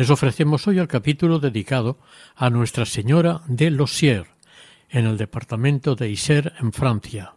Les ofrecemos hoy el capítulo dedicado a Nuestra Señora de Losier, en el departamento de Isère, en Francia.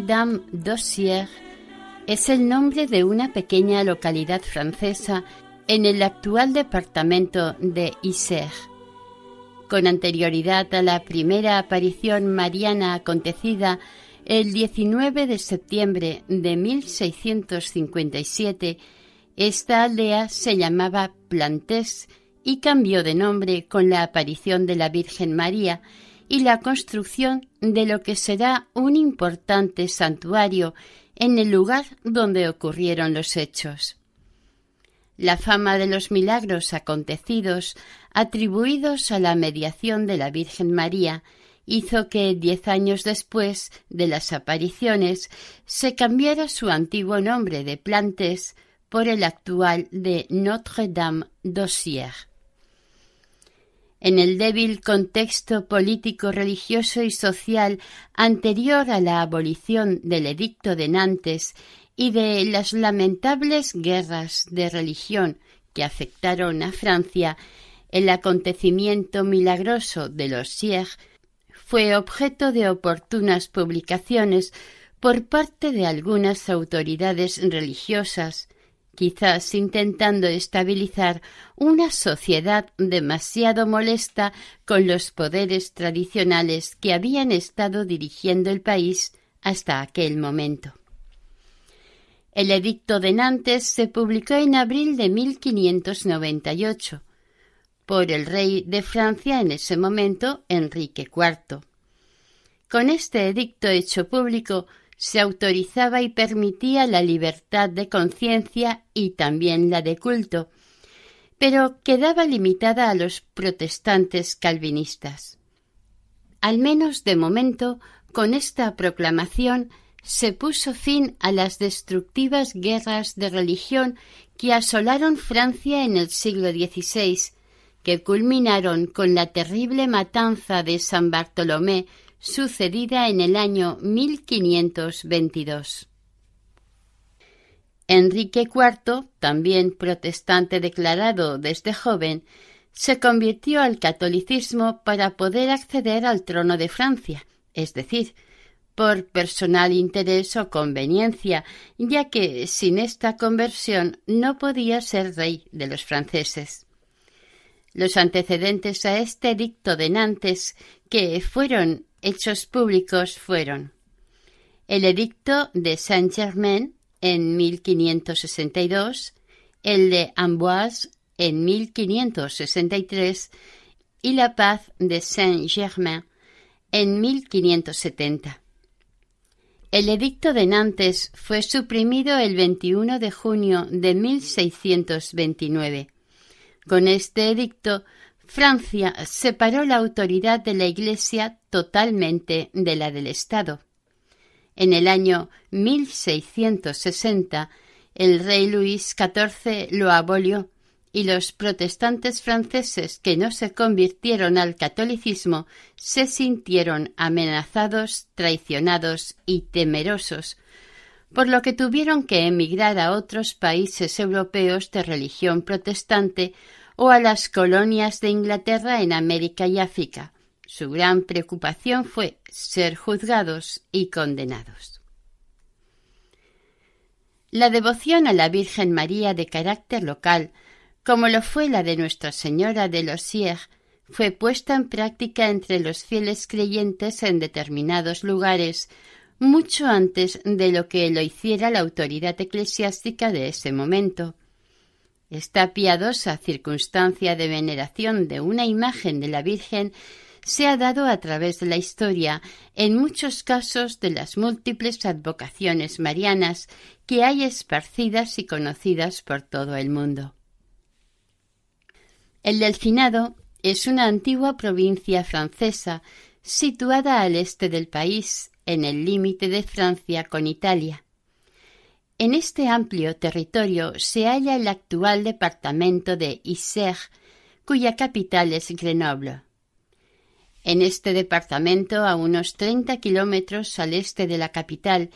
Notre-Dame es el nombre de una pequeña localidad francesa en el actual departamento de Isère. Con anterioridad a la primera aparición mariana acontecida el 19 de septiembre de 1657, esta aldea se llamaba Plantés y cambió de nombre con la aparición de la Virgen María y la construcción de lo que será un importante santuario en el lugar donde ocurrieron los hechos. La fama de los milagros acontecidos, atribuidos a la mediación de la Virgen María, hizo que diez años después de las apariciones se cambiara su antiguo nombre de Plantes por el actual de Notre-Dame d'Ossière. En el débil contexto político, religioso y social anterior a la abolición del Edicto de Nantes y de las lamentables guerras de religión que afectaron a Francia, el acontecimiento milagroso de los Sieg fue objeto de oportunas publicaciones por parte de algunas autoridades religiosas, quizás intentando estabilizar una sociedad demasiado molesta con los poderes tradicionales que habían estado dirigiendo el país hasta aquel momento. El edicto de Nantes se publicó en abril de 1598 por el rey de Francia en ese momento, Enrique IV. Con este edicto hecho público se autorizaba y permitía la libertad de conciencia y también la de culto, pero quedaba limitada a los protestantes calvinistas. Al menos de momento, con esta proclamación se puso fin a las destructivas guerras de religión que asolaron Francia en el siglo XVI, que culminaron con la terrible matanza de San Bartolomé sucedida en el año 1522. Enrique IV, también protestante declarado desde joven, se convirtió al catolicismo para poder acceder al trono de Francia, es decir, por personal interés o conveniencia, ya que sin esta conversión no podía ser rey de los franceses. Los antecedentes a este edicto de Nantes, que fueron hechos públicos, fueron el edicto de Saint-Germain en 1562, el de Amboise en 1563 y la paz de Saint-Germain en 1570. El edicto de Nantes fue suprimido el 21 de junio de 1629. Con este edicto, Francia separó la autoridad de la Iglesia totalmente de la del Estado. En el año 1660, el rey Luis XIV lo abolió y los protestantes franceses que no se convirtieron al catolicismo se sintieron amenazados, traicionados y temerosos, por lo que tuvieron que emigrar a otros países europeos de religión protestante o a las colonias de Inglaterra en América y África. Su gran preocupación fue ser juzgados y condenados. La devoción a la Virgen María de carácter local como lo fue la de Nuestra Señora de los Sieg, fue puesta en práctica entre los fieles creyentes en determinados lugares mucho antes de lo que lo hiciera la autoridad eclesiástica de ese momento. Esta piadosa circunstancia de veneración de una imagen de la Virgen se ha dado a través de la historia en muchos casos de las múltiples advocaciones marianas que hay esparcidas y conocidas por todo el mundo. El Delfinado es una antigua provincia francesa situada al este del país, en el límite de Francia con Italia. En este amplio territorio se halla el actual departamento de Isère, cuya capital es Grenoble. En este departamento, a unos treinta kilómetros al este de la capital,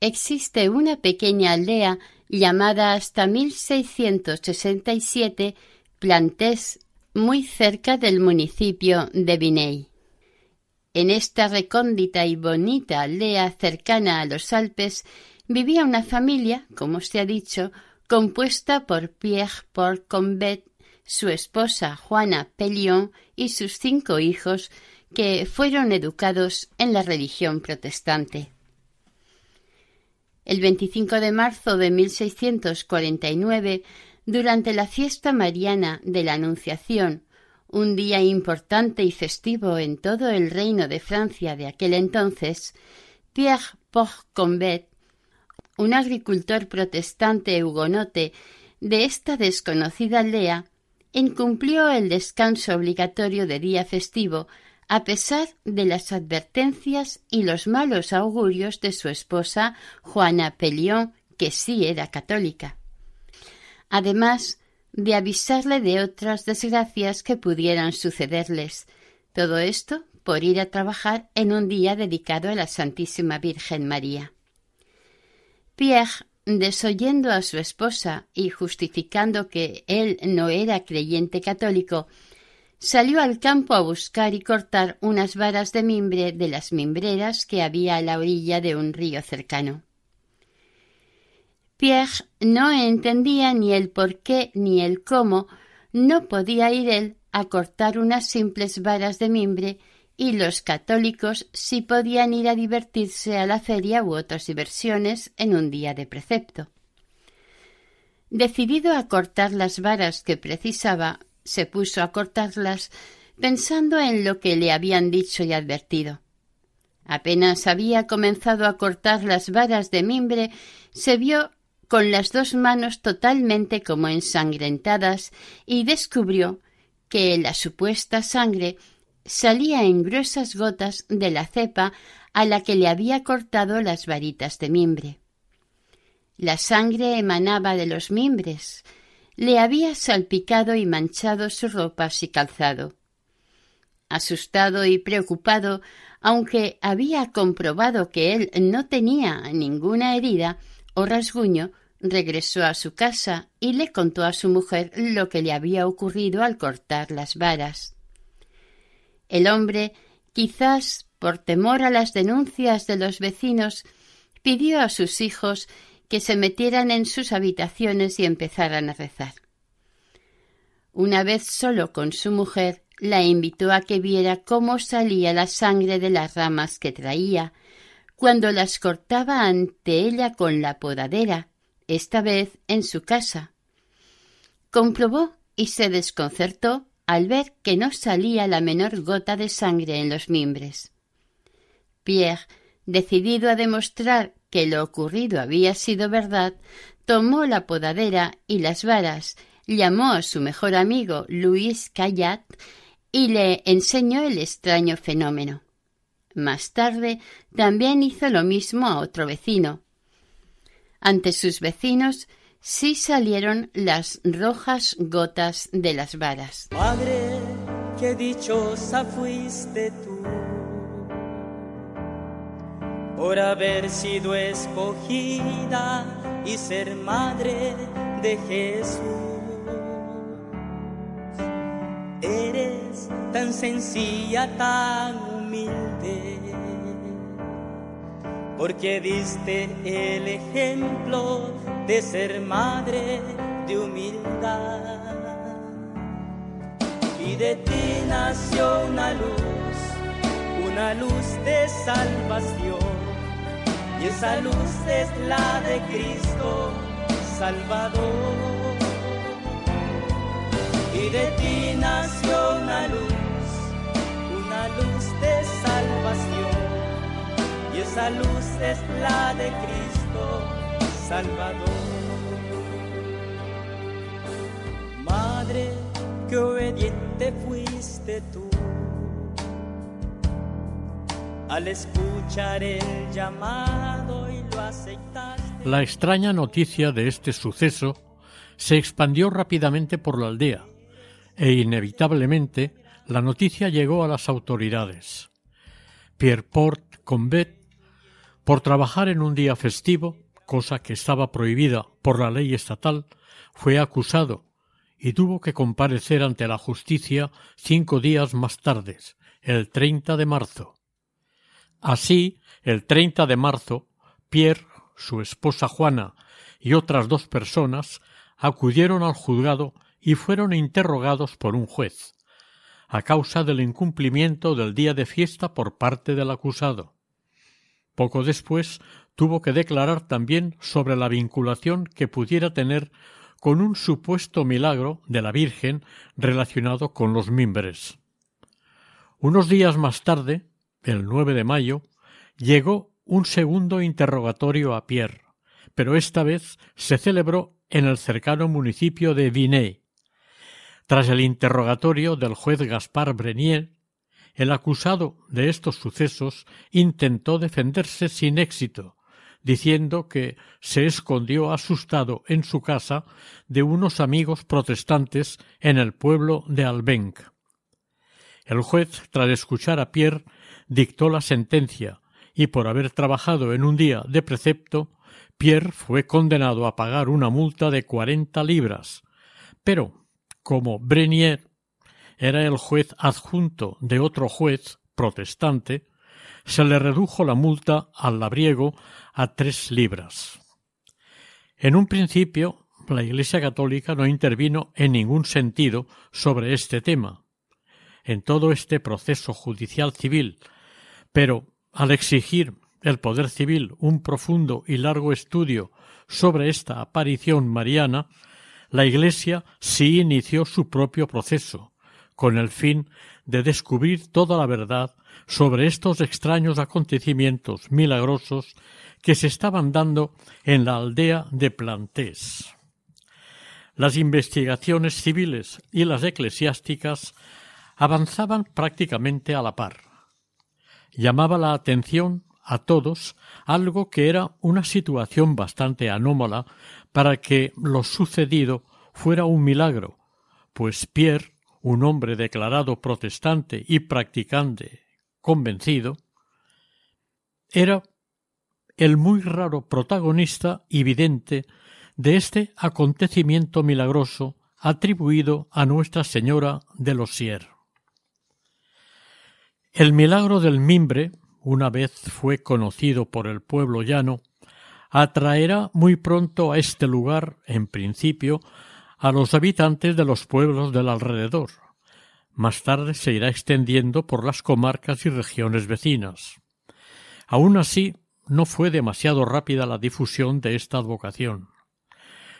existe una pequeña aldea llamada hasta 1667 Plantés, muy cerca del municipio de Viney. En esta recóndita y bonita aldea cercana a los Alpes vivía una familia, como se ha dicho, compuesta por Pierre Paul Combet, su esposa Juana Pellion y sus cinco hijos, que fueron educados en la religión protestante. El 25 de marzo de 1649 durante la fiesta mariana de la Anunciación, un día importante y festivo en todo el reino de Francia de aquel entonces, Pierre Port-Combet, un agricultor protestante hugonote de esta desconocida aldea, incumplió el descanso obligatorio de día festivo a pesar de las advertencias y los malos augurios de su esposa Juana Pellion, que sí era católica además de avisarle de otras desgracias que pudieran sucederles. Todo esto por ir a trabajar en un día dedicado a la Santísima Virgen María. Pierre, desoyendo a su esposa y justificando que él no era creyente católico, salió al campo a buscar y cortar unas varas de mimbre de las mimbreras que había a la orilla de un río cercano. Pierre no entendía ni el por qué ni el cómo no podía ir él a cortar unas simples varas de mimbre y los católicos sí podían ir a divertirse a la feria u otras diversiones en un día de precepto. Decidido a cortar las varas que precisaba, se puso a cortarlas pensando en lo que le habían dicho y advertido. Apenas había comenzado a cortar las varas de mimbre, se vio con las dos manos totalmente como ensangrentadas y descubrió que la supuesta sangre salía en gruesas gotas de la cepa a la que le había cortado las varitas de mimbre. La sangre emanaba de los mimbres, le había salpicado y manchado sus ropas y calzado. Asustado y preocupado, aunque había comprobado que él no tenía ninguna herida o rasguño, regresó a su casa y le contó a su mujer lo que le había ocurrido al cortar las varas. El hombre, quizás por temor a las denuncias de los vecinos, pidió a sus hijos que se metieran en sus habitaciones y empezaran a rezar. Una vez solo con su mujer, la invitó a que viera cómo salía la sangre de las ramas que traía, cuando las cortaba ante ella con la podadera, esta vez en su casa. Comprobó y se desconcertó al ver que no salía la menor gota de sangre en los mimbres. Pierre, decidido a demostrar que lo ocurrido había sido verdad, tomó la podadera y las varas, llamó a su mejor amigo Luis Cayat y le enseñó el extraño fenómeno. más tarde, también hizo lo mismo a otro vecino. Ante sus vecinos sí salieron las rojas gotas de las varas. Madre, qué dichosa fuiste tú por haber sido escogida y ser madre de Jesús. Eres tan sencilla, tan humilde, porque diste el ejemplo de ser madre de humildad. Y de ti nació una luz, una luz de salvación. Y esa luz es la de Cristo Salvador. Y de ti nació una luz, una luz de salvación. Esa luz es la de Cristo Salvador. Madre, que obediente fuiste tú al escuchar el llamado y lo aceptaste. La extraña noticia de este suceso se expandió rápidamente por la aldea e inevitablemente la noticia llegó a las autoridades. Pierreport Combet, por trabajar en un día festivo, cosa que estaba prohibida por la ley estatal, fue acusado y tuvo que comparecer ante la justicia cinco días más tarde, el 30 de marzo. Así, el 30 de marzo, Pierre, su esposa Juana y otras dos personas acudieron al juzgado y fueron interrogados por un juez, a causa del incumplimiento del día de fiesta por parte del acusado. Poco después tuvo que declarar también sobre la vinculación que pudiera tener con un supuesto milagro de la Virgen relacionado con los mimbres. Unos días más tarde, el 9 de mayo, llegó un segundo interrogatorio a Pierre, pero esta vez se celebró en el cercano municipio de Vinay. Tras el interrogatorio del juez Gaspar Brenier, el acusado de estos sucesos intentó defenderse sin éxito, diciendo que se escondió asustado en su casa de unos amigos protestantes en el pueblo de Albenc. El juez, tras escuchar a Pierre, dictó la sentencia y por haber trabajado en un día de precepto, Pierre fue condenado a pagar una multa de cuarenta libras. Pero, como Brenier era el juez adjunto de otro juez protestante, se le redujo la multa al labriego a tres libras. En un principio, la Iglesia católica no intervino en ningún sentido sobre este tema. En todo este proceso judicial civil pero al exigir el poder civil un profundo y largo estudio sobre esta aparición mariana, la Iglesia sí inició su propio proceso, con el fin de descubrir toda la verdad sobre estos extraños acontecimientos milagrosos que se estaban dando en la aldea de Plantés. Las investigaciones civiles y las eclesiásticas avanzaban prácticamente a la par llamaba la atención a todos algo que era una situación bastante anómala para que lo sucedido fuera un milagro, pues Pierre, un hombre declarado protestante y practicante convencido, era el muy raro protagonista y vidente de este acontecimiento milagroso atribuido a Nuestra Señora de los Sier. El milagro del mimbre, una vez fue conocido por el pueblo llano, atraerá muy pronto a este lugar, en principio, a los habitantes de los pueblos del alrededor. Más tarde se irá extendiendo por las comarcas y regiones vecinas. Aun así, no fue demasiado rápida la difusión de esta advocación.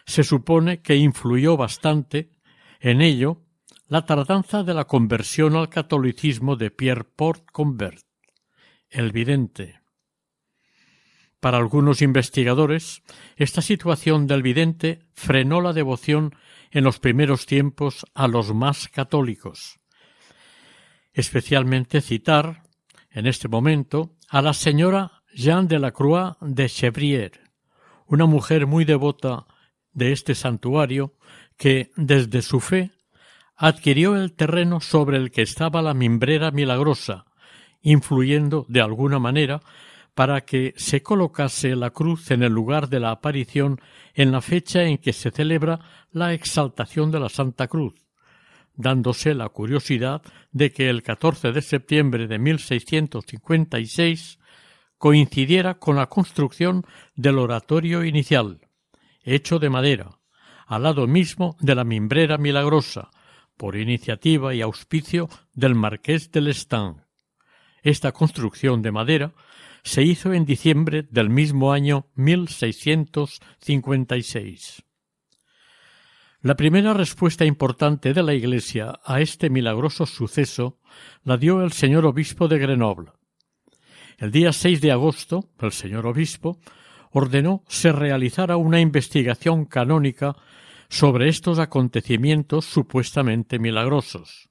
Se supone que influyó bastante en ello la tardanza de la conversión al catolicismo de Pierre Port Convert, el vidente. Para algunos investigadores, esta situación del vidente frenó la devoción en los primeros tiempos a los más católicos. Especialmente citar en este momento a la señora Jeanne de la Croix de Chevrier, una mujer muy devota de este santuario que, desde su fe, adquirió el terreno sobre el que estaba la mimbrera milagrosa, influyendo de alguna manera para que se colocase la cruz en el lugar de la aparición en la fecha en que se celebra la exaltación de la Santa Cruz, dándose la curiosidad de que el 14 de septiembre de 1656 coincidiera con la construcción del oratorio inicial, hecho de madera, al lado mismo de la mimbrera milagrosa, por iniciativa y auspicio del marqués de Lestang. Esta construcción de madera se hizo en diciembre del mismo año 1656. La primera respuesta importante de la Iglesia a este milagroso suceso la dio el señor obispo de Grenoble. El día 6 de agosto, el señor obispo ordenó se realizara una investigación canónica sobre estos acontecimientos supuestamente milagrosos.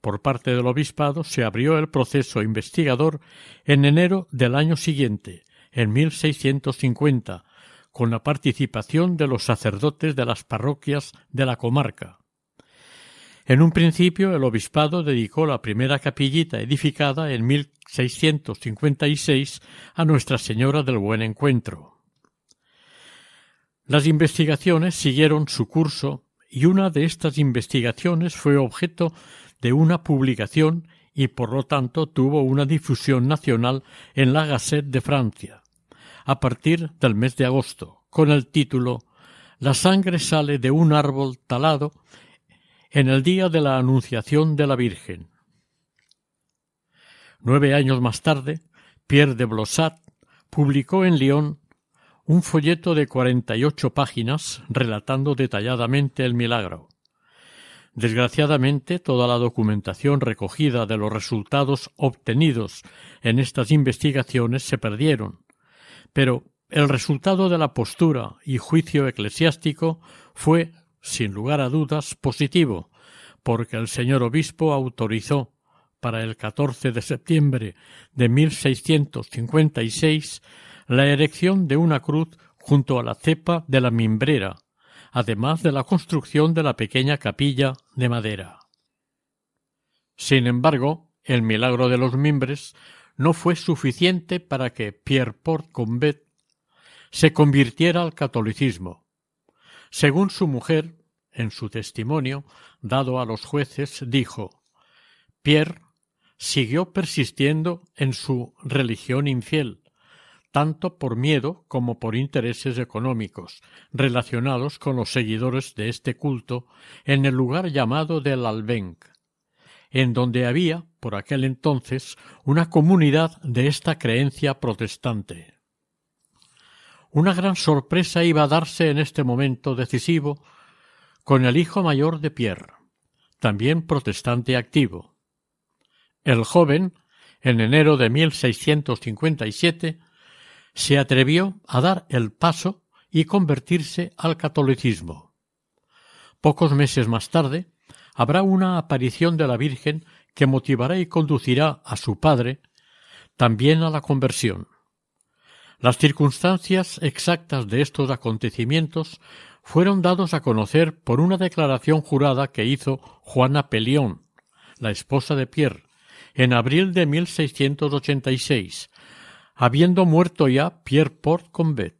Por parte del obispado se abrió el proceso investigador en enero del año siguiente, en 1650, con la participación de los sacerdotes de las parroquias de la comarca. En un principio el obispado dedicó la primera capillita edificada en 1656 a Nuestra Señora del Buen Encuentro. Las investigaciones siguieron su curso y una de estas investigaciones fue objeto de una publicación y por lo tanto tuvo una difusión nacional en la Gazette de Francia a partir del mes de agosto, con el título La sangre sale de un árbol talado en el día de la Anunciación de la Virgen. Nueve años más tarde, Pierre de Blossat publicó en Lyon un folleto de cuarenta y ocho páginas relatando detalladamente el milagro. Desgraciadamente, toda la documentación recogida de los resultados obtenidos en estas investigaciones se perdieron, pero el resultado de la postura y juicio eclesiástico fue, sin lugar a dudas, positivo, porque el señor obispo autorizó para el 14 de septiembre de 1656 la erección de una cruz junto a la cepa de la mimbrera, además de la construcción de la pequeña capilla de madera. Sin embargo, el milagro de los mimbres no fue suficiente para que Pierre Port Combet se convirtiera al catolicismo. Según su mujer, en su testimonio dado a los jueces, dijo Pierre siguió persistiendo en su religión infiel, tanto por miedo como por intereses económicos relacionados con los seguidores de este culto en el lugar llamado del Albenc, en donde había, por aquel entonces, una comunidad de esta creencia protestante. Una gran sorpresa iba a darse en este momento decisivo con el hijo mayor de Pierre, también protestante activo. El joven, en enero de 1657, se atrevió a dar el paso y convertirse al catolicismo. Pocos meses más tarde habrá una aparición de la Virgen que motivará y conducirá a su padre también a la conversión. Las circunstancias exactas de estos acontecimientos fueron dados a conocer por una declaración jurada que hizo Juana Pelión, la esposa de Pierre, en abril de 1686, habiendo muerto ya Pierre Port Combet.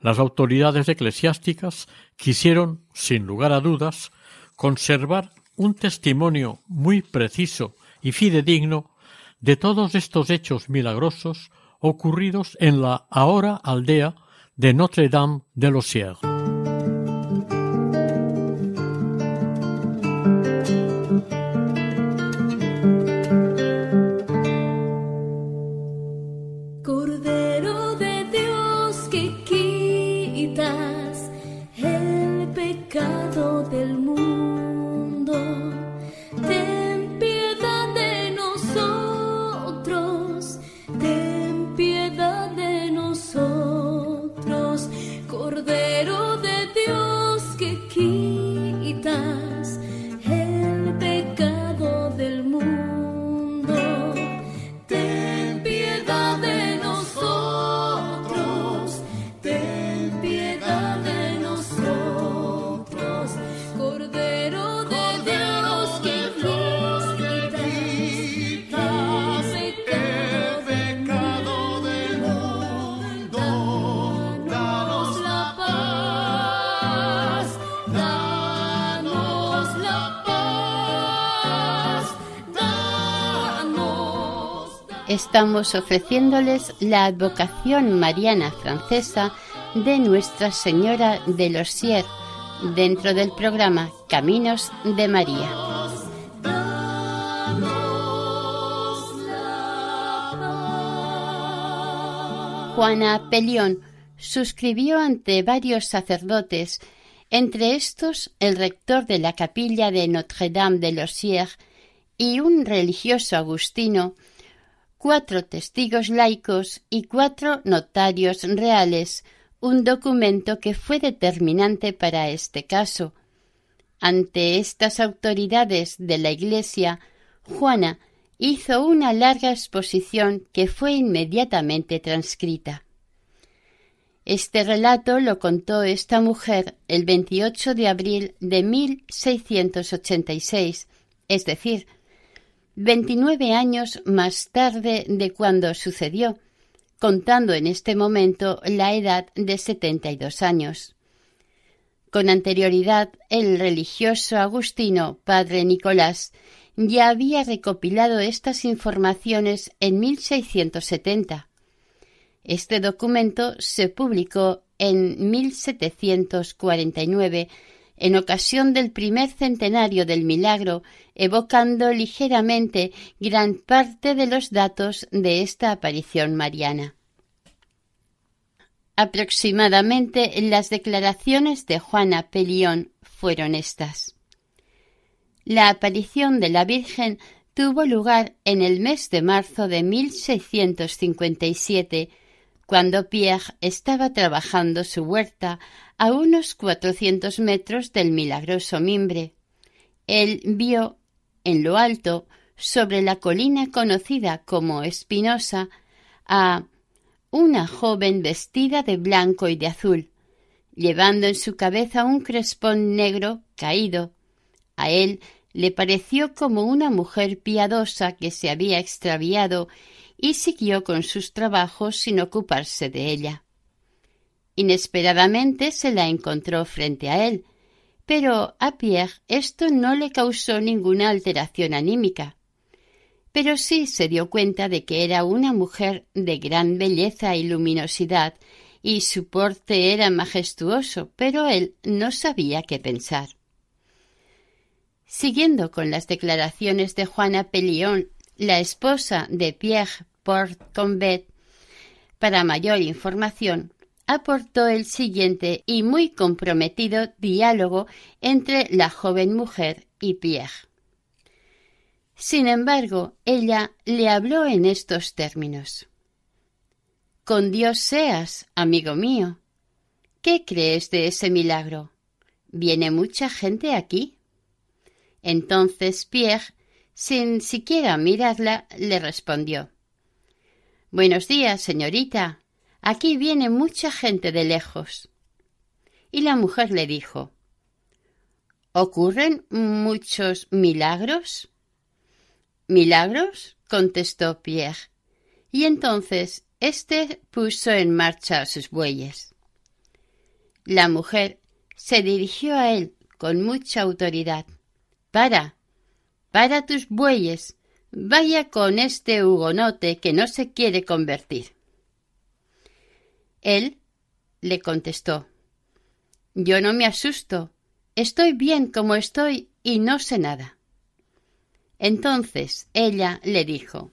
Las autoridades eclesiásticas quisieron, sin lugar a dudas, conservar un testimonio muy preciso y fidedigno de todos estos hechos milagrosos ocurridos en la ahora aldea de Notre Dame de los. Estamos ofreciéndoles la advocación mariana francesa de Nuestra Señora de los Sier dentro del programa Caminos de María. Juana Pelión suscribió ante varios sacerdotes, entre estos el rector de la capilla de Notre-Dame de Losières y un religioso agustino, cuatro testigos laicos y cuatro notarios reales, un documento que fue determinante para este caso. Ante estas autoridades de la Iglesia, Juana hizo una larga exposición que fue inmediatamente transcrita. Este relato lo contó esta mujer el 28 de abril de 1686, es decir, 29 años más tarde de cuando sucedió, contando en este momento la edad de 72 años. Con anterioridad, el religioso agustino padre Nicolás ya había recopilado estas informaciones en 1670. Este documento se publicó en 1749 en ocasión del primer centenario del milagro, evocando ligeramente gran parte de los datos de esta aparición mariana. Aproximadamente las declaraciones de Juana Pelión fueron estas. La aparición de la Virgen tuvo lugar en el mes de marzo de 1657, cuando Pierre estaba trabajando su huerta a unos cuatrocientos metros del milagroso mimbre. Él vio en lo alto, sobre la colina conocida como Espinosa, a una joven vestida de blanco y de azul, llevando en su cabeza un crespón negro caído, a él le pareció como una mujer piadosa que se había extraviado y siguió con sus trabajos sin ocuparse de ella. Inesperadamente se la encontró frente a él, pero a Pierre esto no le causó ninguna alteración anímica. Pero sí se dio cuenta de que era una mujer de gran belleza y luminosidad, y su porte era majestuoso, pero él no sabía qué pensar. Siguiendo con las declaraciones de Juana Pellion, la esposa de Pierre Para mayor información, aportó el siguiente y muy comprometido diálogo entre la joven mujer y Pierre. Sin embargo, ella le habló en estos términos. Con Dios seas, amigo mío. ¿Qué crees de ese milagro? ¿Viene mucha gente aquí? Entonces Pierre, sin siquiera mirarla, le respondió Buenos días, señorita. Aquí viene mucha gente de lejos. Y la mujer le dijo ¿Ocurren muchos milagros? ¿Milagros? contestó Pierre. Y entonces éste puso en marcha sus bueyes. La mujer se dirigió a él con mucha autoridad. Para, para tus bueyes, vaya con este hugonote que no se quiere convertir. Él le contestó Yo no me asusto, estoy bien como estoy y no sé nada. Entonces ella le dijo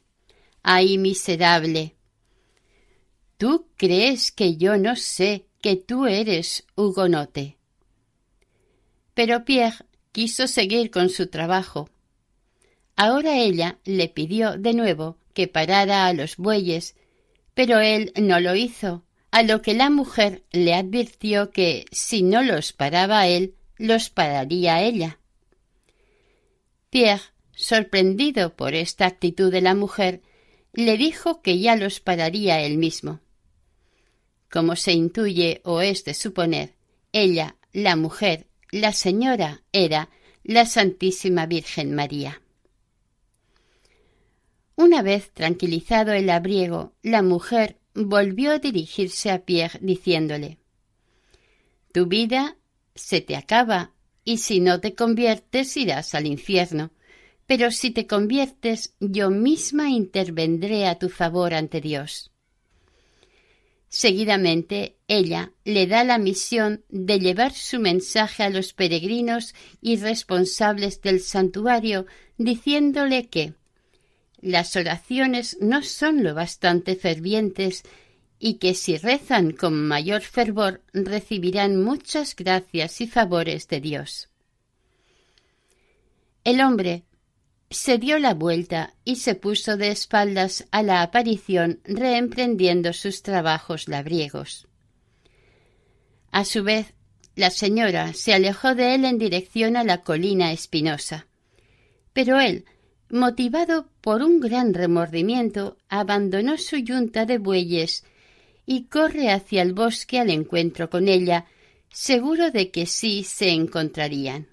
Ay, miserable. ¿Tú crees que yo no sé que tú eres hugonote? Pero Pierre quiso seguir con su trabajo. Ahora ella le pidió de nuevo que parara a los bueyes, pero él no lo hizo, a lo que la mujer le advirtió que si no los paraba él, los pararía ella. Pierre, sorprendido por esta actitud de la mujer, le dijo que ya los pararía él mismo. Como se intuye o es de suponer, ella, la mujer, la señora era la Santísima Virgen María. Una vez tranquilizado el abriego, la mujer volvió a dirigirse a Pierre diciéndole Tu vida se te acaba y si no te conviertes irás al infierno, pero si te conviertes, yo misma intervendré a tu favor ante Dios. Seguidamente, ella le da la misión de llevar su mensaje a los peregrinos y responsables del santuario, diciéndole que las oraciones no son lo bastante fervientes y que si rezan con mayor fervor recibirán muchas gracias y favores de Dios. El hombre se dio la vuelta y se puso de espaldas a la aparición reemprendiendo sus trabajos labriegos. A su vez, la señora se alejó de él en dirección a la colina espinosa. Pero él, motivado por un gran remordimiento, abandonó su yunta de bueyes y corre hacia el bosque al encuentro con ella, seguro de que sí se encontrarían.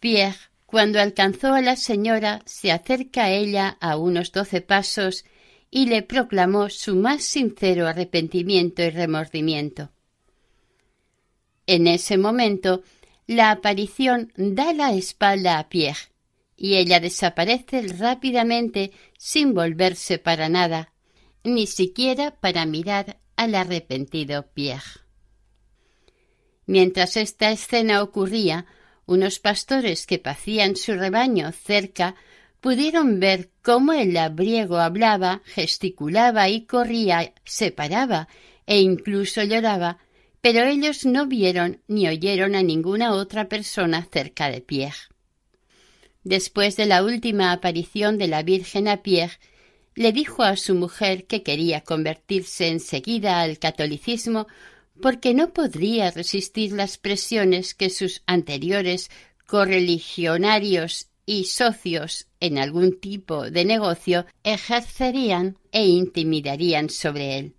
Pierre cuando alcanzó a la señora, se acerca a ella a unos doce pasos y le proclamó su más sincero arrepentimiento y remordimiento. En ese momento, la aparición da la espalda a Pierre y ella desaparece rápidamente sin volverse para nada, ni siquiera para mirar al arrepentido Pierre. Mientras esta escena ocurría, unos pastores que pacían su rebaño cerca pudieron ver cómo el labriego hablaba, gesticulaba y corría, se paraba e incluso lloraba, pero ellos no vieron ni oyeron a ninguna otra persona cerca de Pierre. Después de la última aparición de la Virgen a Pierre, le dijo a su mujer que quería convertirse enseguida al catolicismo porque no podría resistir las presiones que sus anteriores correligionarios y socios en algún tipo de negocio ejercerían e intimidarían sobre él.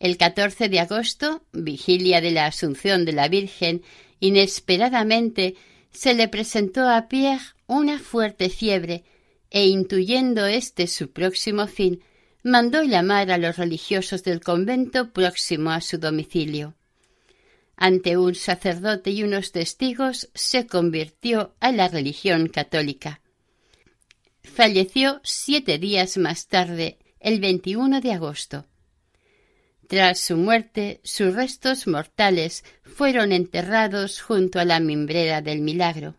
El 14 de agosto, vigilia de la Asunción de la Virgen, inesperadamente se le presentó a Pierre una fuerte fiebre e intuyendo este su próximo fin, mandó llamar a los religiosos del convento próximo a su domicilio. Ante un sacerdote y unos testigos se convirtió a la religión católica. Falleció siete días más tarde, el 21 de agosto. Tras su muerte, sus restos mortales fueron enterrados junto a la mimbrera del milagro.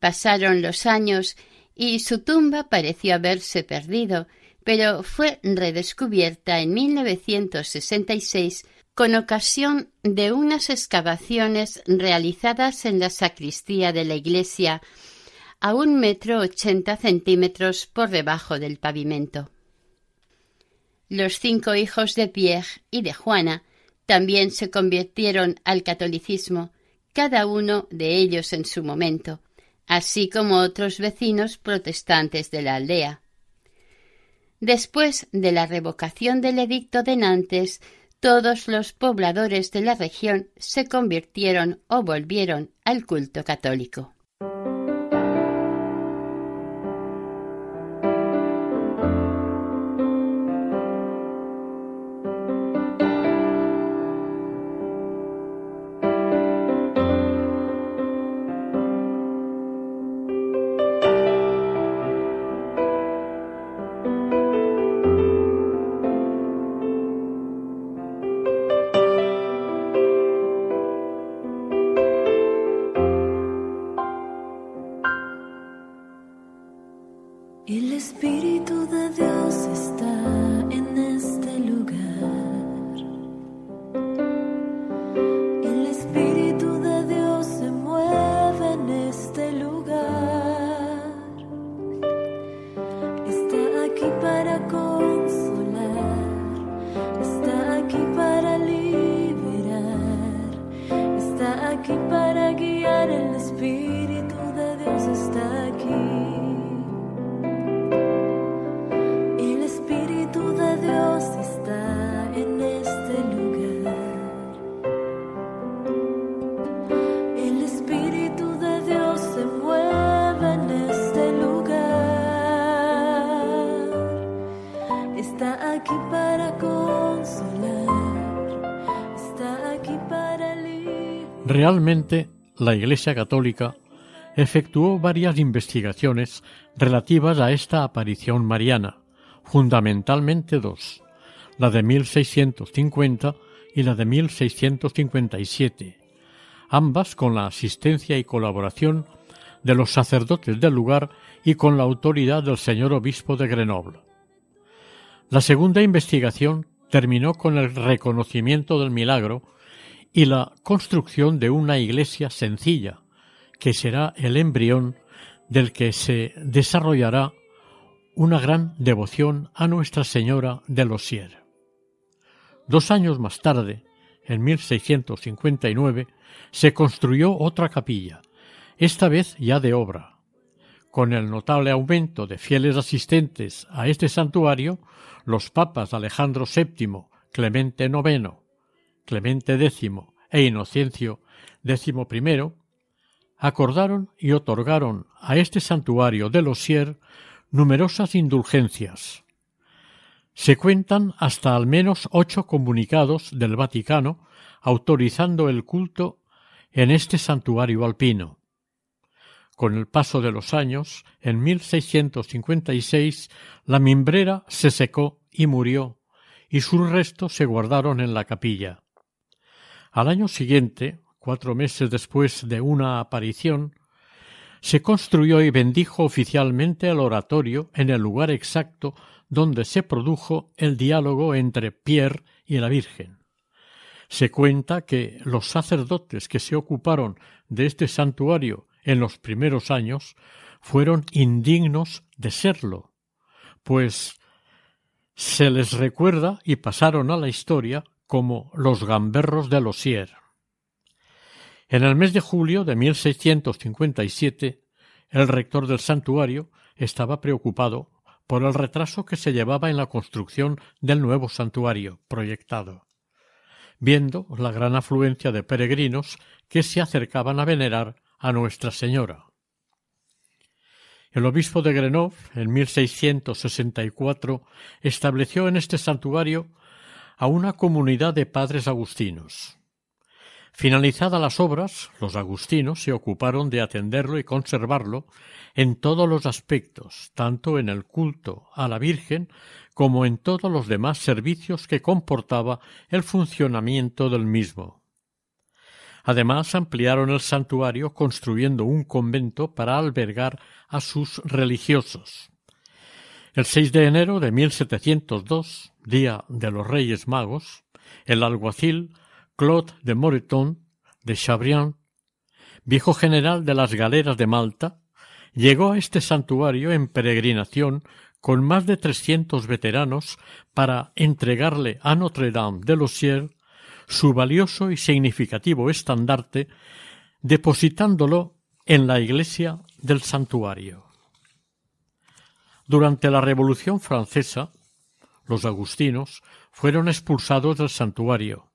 Pasaron los años y su tumba pareció haberse perdido pero fue redescubierta en 1966 con ocasión de unas excavaciones realizadas en la sacristía de la iglesia a un metro ochenta centímetros por debajo del pavimento. Los cinco hijos de Pierre y de Juana también se convirtieron al catolicismo, cada uno de ellos en su momento, así como otros vecinos protestantes de la aldea. Después de la revocación del edicto de Nantes, todos los pobladores de la región se convirtieron o volvieron al culto católico. La Iglesia Católica efectuó varias investigaciones relativas a esta aparición mariana, fundamentalmente dos, la de 1650 y la de 1657, ambas con la asistencia y colaboración de los sacerdotes del lugar y con la autoridad del señor obispo de Grenoble. La segunda investigación terminó con el reconocimiento del milagro y la construcción de una iglesia sencilla, que será el embrión del que se desarrollará una gran devoción a Nuestra Señora de los Sier. Dos años más tarde, en 1659, se construyó otra capilla, esta vez ya de obra. Con el notable aumento de fieles asistentes a este santuario, los papas Alejandro VII, Clemente IX, Clemente X e Inocencio XI acordaron y otorgaron a este santuario de los Sier numerosas indulgencias. Se cuentan hasta al menos ocho comunicados del Vaticano autorizando el culto en este santuario alpino. Con el paso de los años, en 1656, la mimbrera se secó y murió, y sus restos se guardaron en la capilla. Al año siguiente, cuatro meses después de una aparición, se construyó y bendijo oficialmente el oratorio en el lugar exacto donde se produjo el diálogo entre Pierre y la Virgen. Se cuenta que los sacerdotes que se ocuparon de este santuario en los primeros años fueron indignos de serlo, pues se les recuerda y pasaron a la historia como los gamberros de Losier. En el mes de julio de 1657, el rector del santuario estaba preocupado por el retraso que se llevaba en la construcción del nuevo santuario proyectado, viendo la gran afluencia de peregrinos que se acercaban a venerar a Nuestra Señora. El obispo de Grenoble, en 1664, estableció en este santuario a una comunidad de padres agustinos. Finalizadas las obras, los agustinos se ocuparon de atenderlo y conservarlo en todos los aspectos, tanto en el culto a la Virgen como en todos los demás servicios que comportaba el funcionamiento del mismo. Además, ampliaron el santuario construyendo un convento para albergar a sus religiosos. El 6 de enero de 1702, día de los Reyes Magos, el alguacil Claude de Moreton de Chabrian, viejo general de las galeras de Malta, llegó a este santuario en peregrinación con más de trescientos veteranos para entregarle a Notre Dame de Losier su valioso y significativo estandarte, depositándolo en la iglesia del santuario. Durante la Revolución francesa, los agustinos fueron expulsados del santuario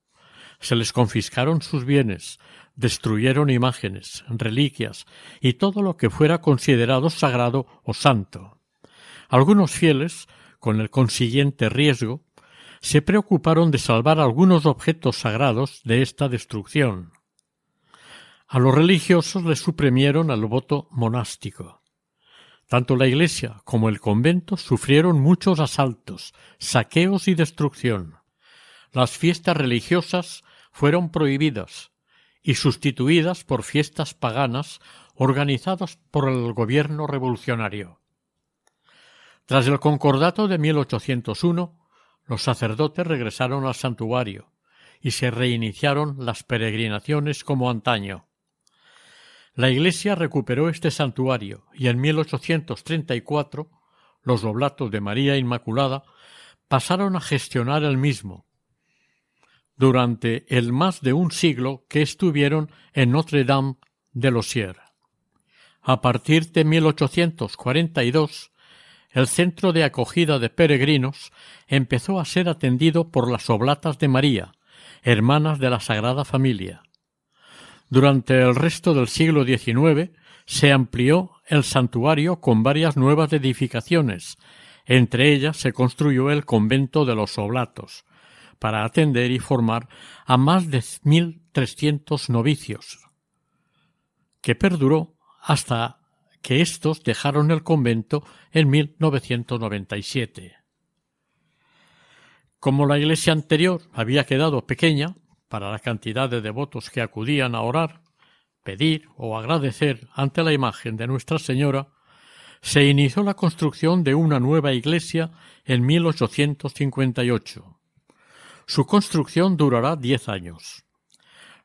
se les confiscaron sus bienes, destruyeron imágenes, reliquias y todo lo que fuera considerado sagrado o santo. Algunos fieles, con el consiguiente riesgo, se preocuparon de salvar algunos objetos sagrados de esta destrucción. A los religiosos les suprimieron el voto monástico. Tanto la iglesia como el convento sufrieron muchos asaltos, saqueos y destrucción. Las fiestas religiosas fueron prohibidas y sustituidas por fiestas paganas organizadas por el gobierno revolucionario. Tras el concordato de 1801, los sacerdotes regresaron al santuario y se reiniciaron las peregrinaciones como antaño. La Iglesia recuperó este santuario y en 1834 los oblatos de María Inmaculada pasaron a gestionar el mismo, durante el más de un siglo que estuvieron en Notre Dame de Losier. A partir de 1842, el centro de acogida de peregrinos empezó a ser atendido por las Oblatas de María, hermanas de la Sagrada Familia. Durante el resto del siglo XIX se amplió el santuario con varias nuevas edificaciones, entre ellas se construyó el convento de los Oblatos, para atender y formar a más de 1.300 novicios, que perduró hasta que éstos dejaron el convento en 1997. Como la iglesia anterior había quedado pequeña para la cantidad de devotos que acudían a orar, pedir o agradecer ante la imagen de Nuestra Señora, se inició la construcción de una nueva iglesia en 1858. Su construcción durará diez años.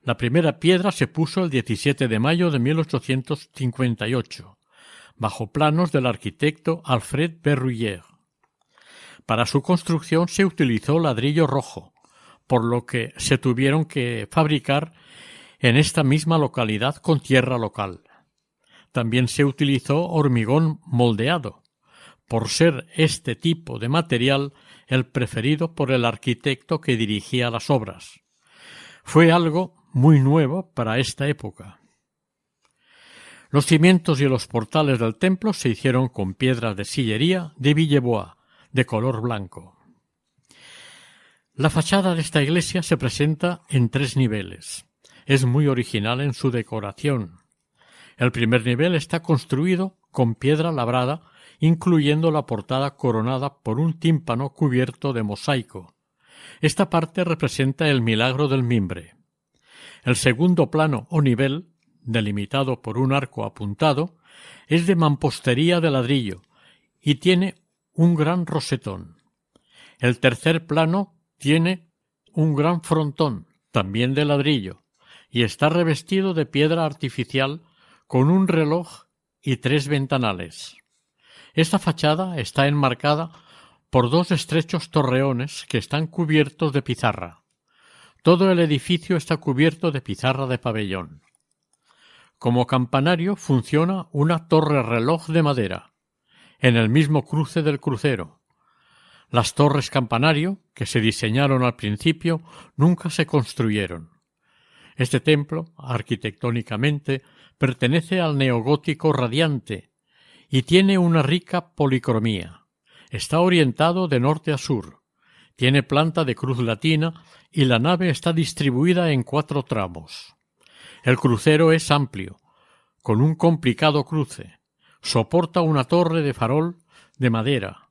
La primera piedra se puso el 17 de mayo de 1858, bajo planos del arquitecto Alfred Berruyer. Para su construcción se utilizó ladrillo rojo, por lo que se tuvieron que fabricar en esta misma localidad con tierra local. También se utilizó hormigón moldeado, por ser este tipo de material el preferido por el arquitecto que dirigía las obras. Fue algo muy nuevo para esta época. Los cimientos y los portales del templo se hicieron con piedras de sillería de Villebois, de color blanco. La fachada de esta iglesia se presenta en tres niveles. Es muy original en su decoración. El primer nivel está construido con piedra labrada, incluyendo la portada coronada por un tímpano cubierto de mosaico. Esta parte representa el milagro del mimbre. El segundo plano o nivel, delimitado por un arco apuntado, es de mampostería de ladrillo y tiene un gran rosetón. El tercer plano tiene un gran frontón, también de ladrillo, y está revestido de piedra artificial con un reloj y tres ventanales. Esta fachada está enmarcada por dos estrechos torreones que están cubiertos de pizarra. Todo el edificio está cubierto de pizarra de pabellón. Como campanario funciona una torre reloj de madera, en el mismo cruce del crucero. Las torres campanario, que se diseñaron al principio, nunca se construyeron. Este templo, arquitectónicamente, pertenece al neogótico radiante y tiene una rica policromía. Está orientado de norte a sur. Tiene planta de cruz latina y la nave está distribuida en cuatro tramos. El crucero es amplio, con un complicado cruce. Soporta una torre de farol de madera.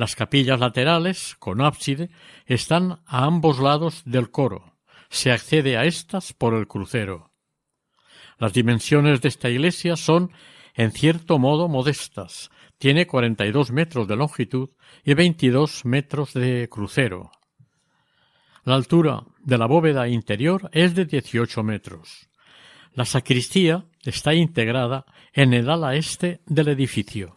Las capillas laterales, con ábside, están a ambos lados del coro se accede a estas por el crucero. Las dimensiones de esta iglesia son, en cierto modo, modestas. Tiene cuarenta y dos metros de longitud y veintidós metros de crucero. La altura de la bóveda interior es de dieciocho metros. La sacristía está integrada en el ala este del edificio.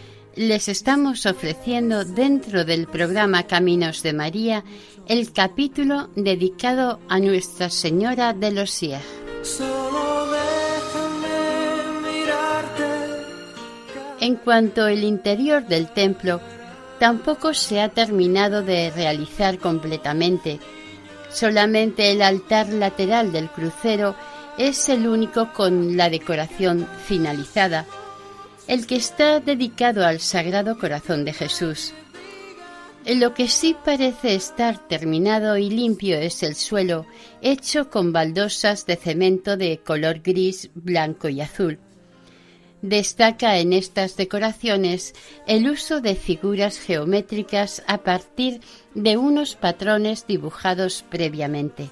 les estamos ofreciendo dentro del programa Caminos de María el capítulo dedicado a Nuestra Señora de los Sieg. En cuanto al interior del templo, tampoco se ha terminado de realizar completamente. Solamente el altar lateral del crucero es el único con la decoración finalizada el que está dedicado al Sagrado Corazón de Jesús. Lo que sí parece estar terminado y limpio es el suelo, hecho con baldosas de cemento de color gris, blanco y azul. Destaca en estas decoraciones el uso de figuras geométricas a partir de unos patrones dibujados previamente.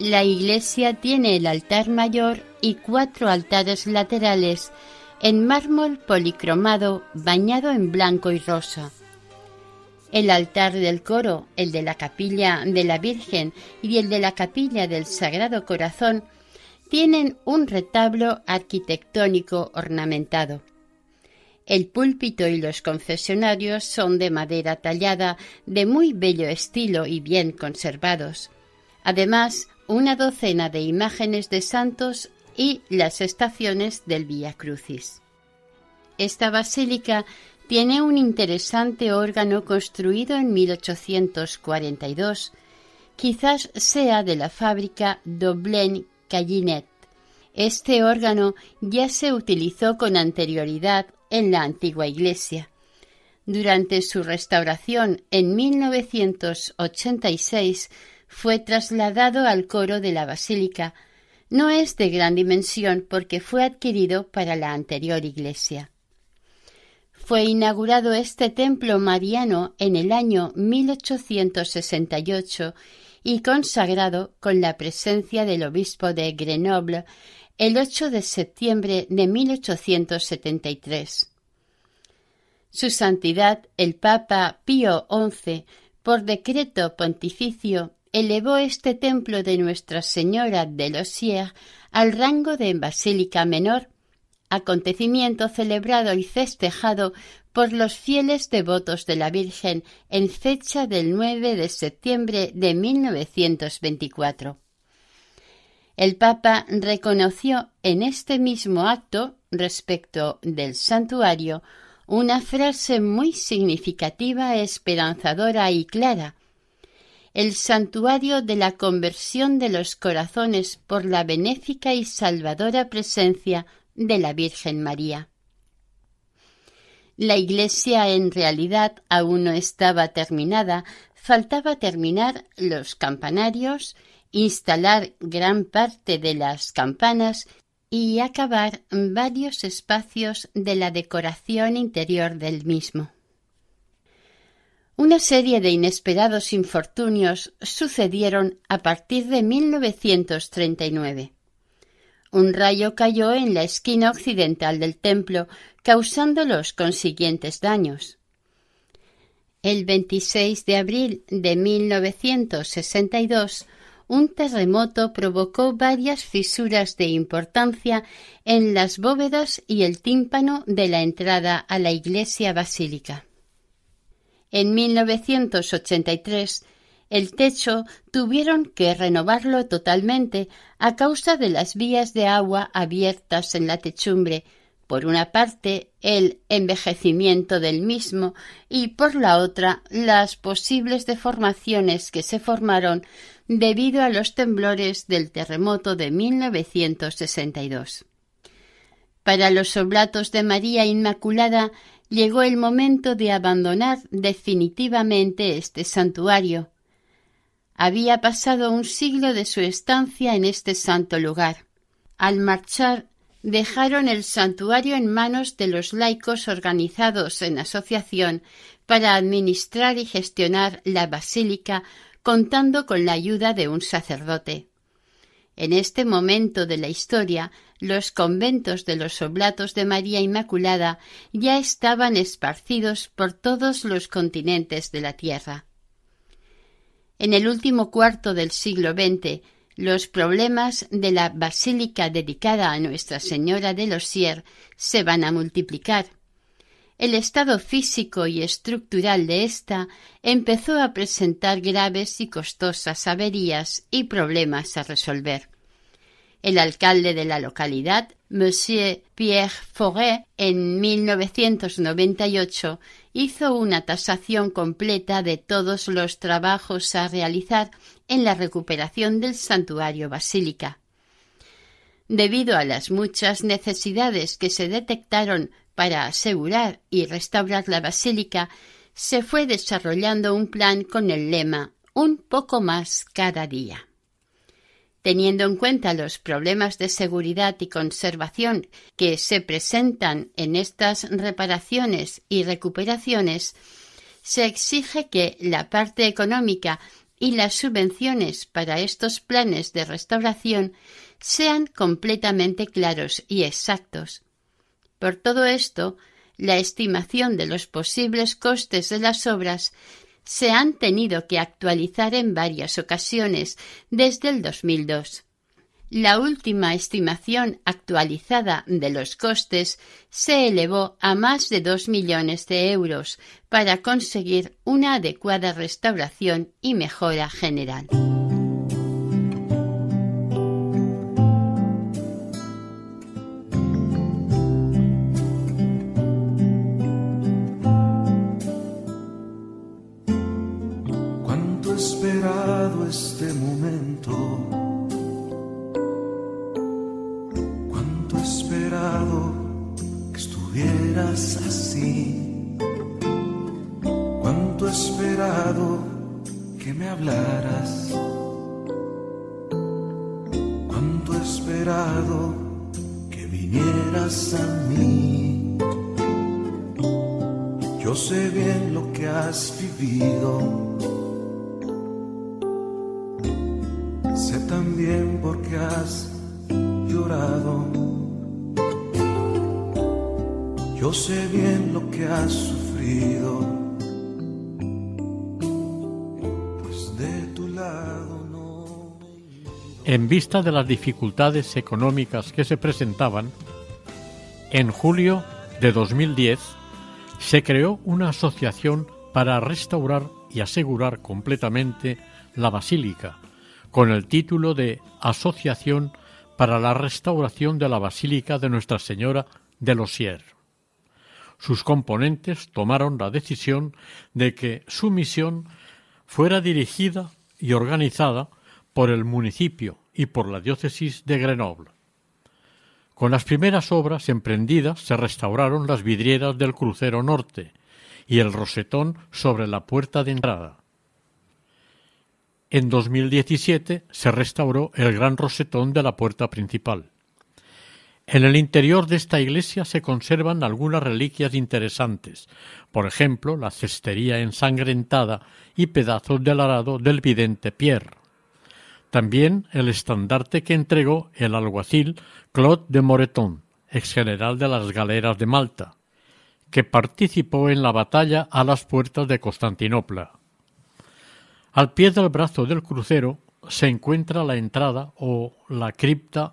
La iglesia tiene el altar mayor y cuatro altares laterales en mármol policromado bañado en blanco y rosa. El altar del coro, el de la capilla de la Virgen y el de la capilla del Sagrado Corazón tienen un retablo arquitectónico ornamentado. El púlpito y los confesionarios son de madera tallada de muy bello estilo y bien conservados. Además, una docena de imágenes de santos y las estaciones del Vía Crucis. Esta basílica tiene un interesante órgano construido en 1842, quizás sea de la fábrica Doblen Callinet. Este órgano ya se utilizó con anterioridad en la antigua iglesia. Durante su restauración en 1986 fue trasladado al coro de la basílica, no es de gran dimensión porque fue adquirido para la anterior iglesia. Fue inaugurado este templo mariano en el año 1868 y consagrado con la presencia del obispo de Grenoble el 8 de septiembre de 1873. Su Santidad el Papa Pío XI, por decreto pontificio, elevó este templo de Nuestra Señora de los Sier al rango de basílica menor, acontecimiento celebrado y festejado por los fieles devotos de la Virgen en fecha del 9 de septiembre de 1924. El Papa reconoció en este mismo acto, respecto del santuario, una frase muy significativa, esperanzadora y clara, el santuario de la conversión de los corazones por la benéfica y salvadora presencia de la Virgen María. La iglesia en realidad aún no estaba terminada, faltaba terminar los campanarios, instalar gran parte de las campanas y acabar varios espacios de la decoración interior del mismo. Una serie de inesperados infortunios sucedieron a partir de 1939. Un rayo cayó en la esquina occidental del templo, causando los consiguientes daños. El 26 de abril de 1962, un terremoto provocó varias fisuras de importancia en las bóvedas y el tímpano de la entrada a la iglesia basílica. En 1983 el techo tuvieron que renovarlo totalmente a causa de las vías de agua abiertas en la techumbre, por una parte el envejecimiento del mismo y por la otra las posibles deformaciones que se formaron debido a los temblores del terremoto de 1962. Para los oblatos de María Inmaculada llegó el momento de abandonar definitivamente este santuario. Había pasado un siglo de su estancia en este santo lugar. Al marchar, dejaron el santuario en manos de los laicos organizados en asociación para administrar y gestionar la basílica contando con la ayuda de un sacerdote. En este momento de la historia, los conventos de los Oblatos de María Inmaculada ya estaban esparcidos por todos los continentes de la tierra. En el último cuarto del siglo XX, los problemas de la basílica dedicada a Nuestra Señora de los Sier se van a multiplicar. El estado físico y estructural de ésta empezó a presentar graves y costosas averías y problemas a resolver. El alcalde de la localidad, Monsieur Pierre Forêt, en 1998 hizo una tasación completa de todos los trabajos a realizar en la recuperación del santuario basílica. Debido a las muchas necesidades que se detectaron para asegurar y restaurar la basílica, se fue desarrollando un plan con el lema Un poco más cada día. Teniendo en cuenta los problemas de seguridad y conservación que se presentan en estas reparaciones y recuperaciones, se exige que la parte económica y las subvenciones para estos planes de restauración sean completamente claros y exactos. Por todo esto, la estimación de los posibles costes de las obras se han tenido que actualizar en varias ocasiones desde el 2002. La última estimación actualizada de los costes se elevó a más de dos millones de euros para conseguir una adecuada restauración y mejora general. Vista de las dificultades económicas que se presentaban, en julio de 2010 se creó una asociación para restaurar y asegurar completamente la basílica, con el título de Asociación para la Restauración de la Basílica de Nuestra Señora de los Sier. Sus componentes tomaron la decisión de que su misión fuera dirigida y organizada por el municipio y por la diócesis de Grenoble. Con las primeras obras emprendidas se restauraron las vidrieras del crucero norte y el rosetón sobre la puerta de entrada. En 2017 se restauró el gran rosetón de la puerta principal. En el interior de esta iglesia se conservan algunas reliquias interesantes, por ejemplo, la cestería ensangrentada y pedazos del arado del vidente Pierre. También el estandarte que entregó el alguacil Claude de Moreton, ex general de las galeras de Malta, que participó en la batalla a las puertas de Constantinopla. Al pie del brazo del crucero se encuentra la entrada o la cripta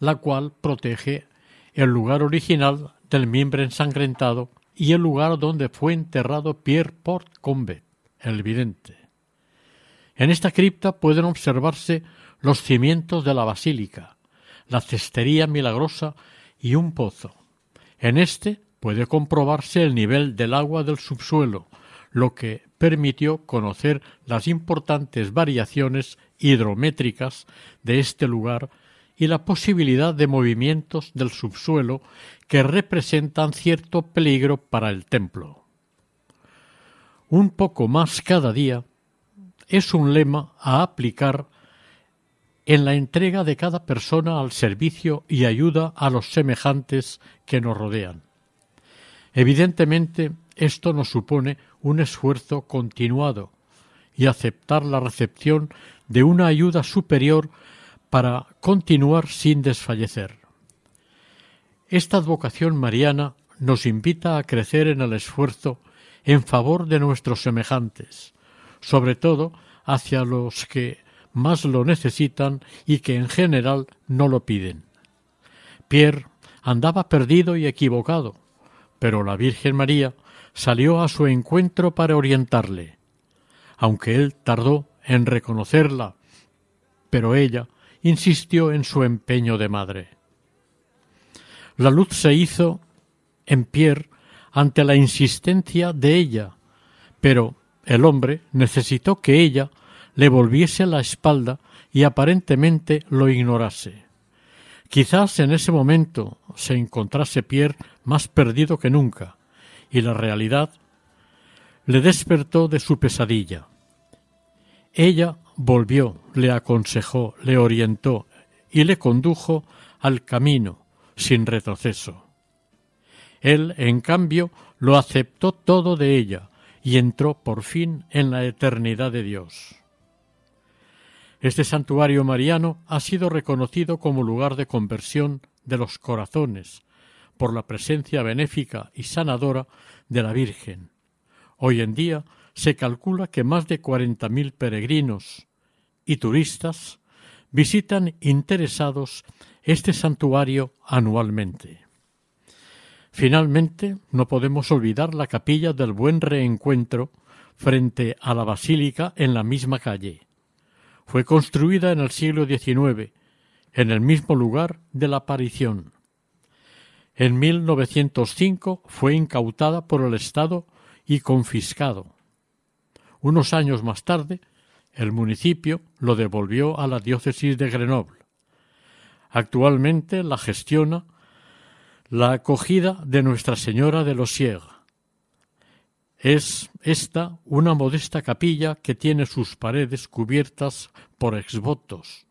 la cual protege el lugar original del miembro ensangrentado y el lugar donde fue enterrado Pierre Port Combet, el vidente. En esta cripta pueden observarse los cimientos de la basílica, la cestería milagrosa y un pozo. En este puede comprobarse el nivel del agua del subsuelo, lo que permitió conocer las importantes variaciones hidrométricas de este lugar y la posibilidad de movimientos del subsuelo que representan cierto peligro para el templo. Un poco más cada día es un lema a aplicar en la entrega de cada persona al servicio y ayuda a los semejantes que nos rodean. Evidentemente, esto nos supone un esfuerzo continuado y aceptar la recepción de una ayuda superior para continuar sin desfallecer. Esta advocación mariana nos invita a crecer en el esfuerzo en favor de nuestros semejantes, sobre todo hacia los que más lo necesitan y que en general no lo piden. Pierre andaba perdido y equivocado, pero la Virgen María salió a su encuentro para orientarle. Aunque él tardó en reconocerla, pero ella insistió en su empeño de madre. La luz se hizo en Pierre ante la insistencia de ella, pero el hombre necesitó que ella le volviese la espalda y aparentemente lo ignorase. Quizás en ese momento se encontrase Pierre más perdido que nunca, y la realidad le despertó de su pesadilla. Ella volvió, le aconsejó, le orientó y le condujo al camino sin retroceso. Él, en cambio, lo aceptó todo de ella y entró por fin en la eternidad de Dios. Este santuario mariano ha sido reconocido como lugar de conversión de los corazones por la presencia benéfica y sanadora de la Virgen. Hoy en día se calcula que más de cuarenta mil peregrinos y turistas visitan interesados este santuario anualmente. Finalmente, no podemos olvidar la capilla del Buen Reencuentro frente a la basílica en la misma calle. Fue construida en el siglo XIX, en el mismo lugar de la aparición. En 1905 fue incautada por el Estado y confiscado. Unos años más tarde, el municipio lo devolvió a la diócesis de Grenoble. Actualmente la gestiona la acogida de Nuestra Señora de los Sierra. Es esta una modesta capilla que tiene sus paredes cubiertas por exvotos,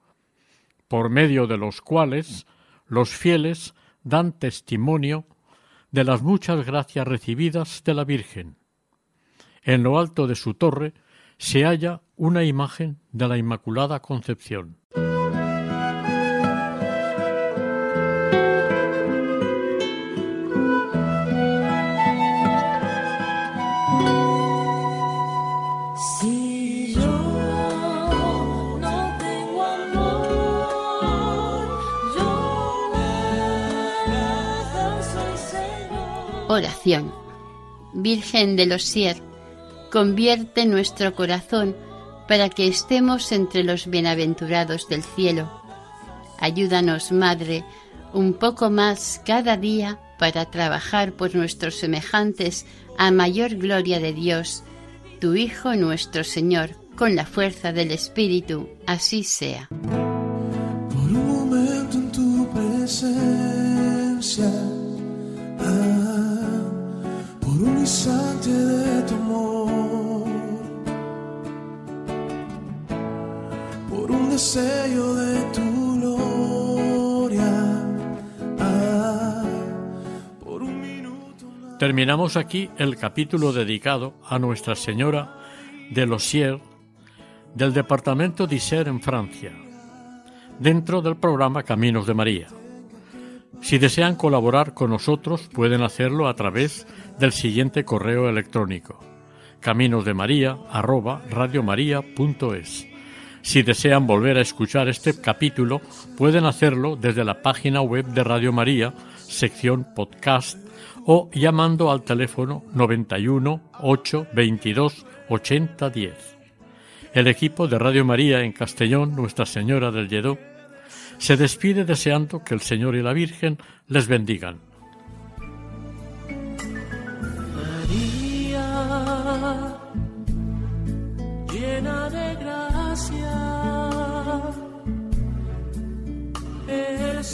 por medio de los cuales los fieles dan testimonio de las muchas gracias recibidas de la Virgen. En lo alto de su torre se halla una imagen de la Inmaculada Concepción. Oración. Virgen de los Sier, convierte nuestro corazón para que estemos entre los bienaventurados del cielo. Ayúdanos, Madre, un poco más cada día para trabajar por nuestros semejantes a mayor gloria de Dios, tu Hijo nuestro Señor, con la fuerza del Espíritu, así sea. Por un momento en tu presencia de tu amor, por un deseo de tu gloria, ah, por un minuto. Terminamos aquí el capítulo dedicado a Nuestra Señora de Losier del departamento d'Isère en Francia, dentro del programa Caminos de María. Si desean colaborar con nosotros, pueden hacerlo a través del siguiente correo electrónico caminosdemaria@radiomaria.es. Si desean volver a escuchar este capítulo, pueden hacerlo desde la página web de Radio María, sección podcast, o llamando al teléfono 91 8 22 80 10. El equipo de Radio María en Castellón, Nuestra Señora del Lledó, se despide deseando que el Señor y la Virgen les bendigan.